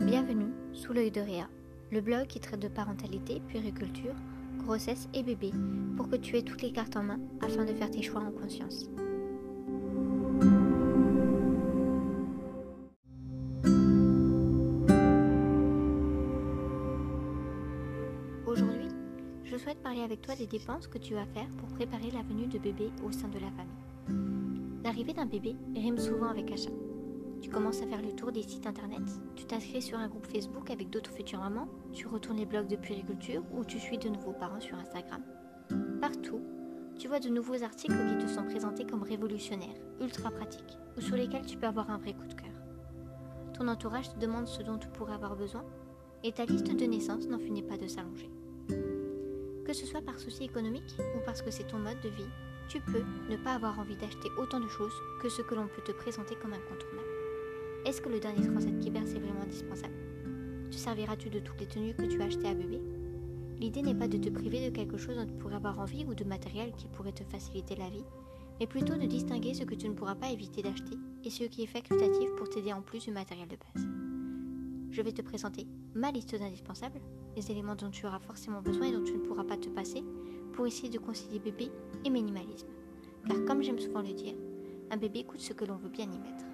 Bienvenue sous l'œil de Réa, le blog qui traite de parentalité, puériculture, grossesse et bébé pour que tu aies toutes les cartes en main afin de faire tes choix en conscience. Aujourd'hui, je souhaite parler avec toi des dépenses que tu vas faire pour préparer la venue de bébé au sein de la famille. L'arrivée d'un bébé rime souvent avec achat. Tu commences à faire le tour des sites internet, tu t'inscris sur un groupe Facebook avec d'autres futures mamans, tu retournes les blogs de puériculture ou tu suis de nouveaux parents sur Instagram. Partout, tu vois de nouveaux articles qui te sont présentés comme révolutionnaires, ultra pratiques, ou sur lesquels tu peux avoir un vrai coup de cœur. Ton entourage te demande ce dont tu pourrais avoir besoin, et ta liste de naissance n'en finit pas de s'allonger. Que ce soit par souci économique ou parce que c'est ton mode de vie, tu peux ne pas avoir envie d'acheter autant de choses que ce que l'on peut te présenter comme incontournable. Est-ce que le dernier transat qui berce est vraiment indispensable? Te serviras-tu de toutes les tenues que tu as achetées à bébé? L'idée n'est pas de te priver de quelque chose dont tu pourrais avoir envie ou de matériel qui pourrait te faciliter la vie, mais plutôt de distinguer ce que tu ne pourras pas éviter d'acheter et ce qui est facultatif pour t'aider en plus du matériel de base. Je vais te présenter ma liste d'indispensables, les éléments dont tu auras forcément besoin et dont tu ne pourras pas te passer pour essayer de concilier bébé et minimalisme. Car comme j'aime souvent le dire, un bébé coûte ce que l'on veut bien y mettre.